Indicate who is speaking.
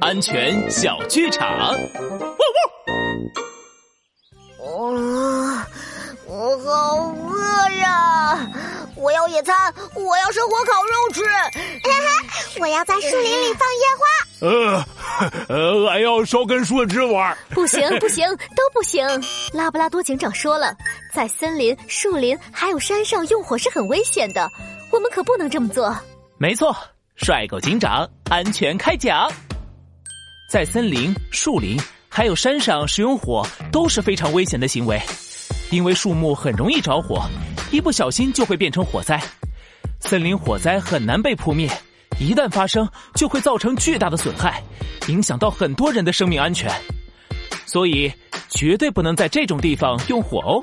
Speaker 1: 安全小剧场。
Speaker 2: 哇，我好饿呀！我要野餐，我要生火烤肉吃。
Speaker 3: 我要在树林里放烟花。
Speaker 4: 呃，呃，俺要烧根树枝玩。
Speaker 5: 不行，不行，都不行。拉布拉多警长说了，在森林、树林还有山上用火是很危险的，我们可不能这么做。
Speaker 1: 没错，帅狗警长安全开讲。在森林、树林还有山上使用火都是非常危险的行为，因为树木很容易着火，一不小心就会变成火灾。森林火灾很难被扑灭，一旦发生就会造成巨大的损害，影响到很多人的生命安全。所以绝对不能在这种地方用火哦。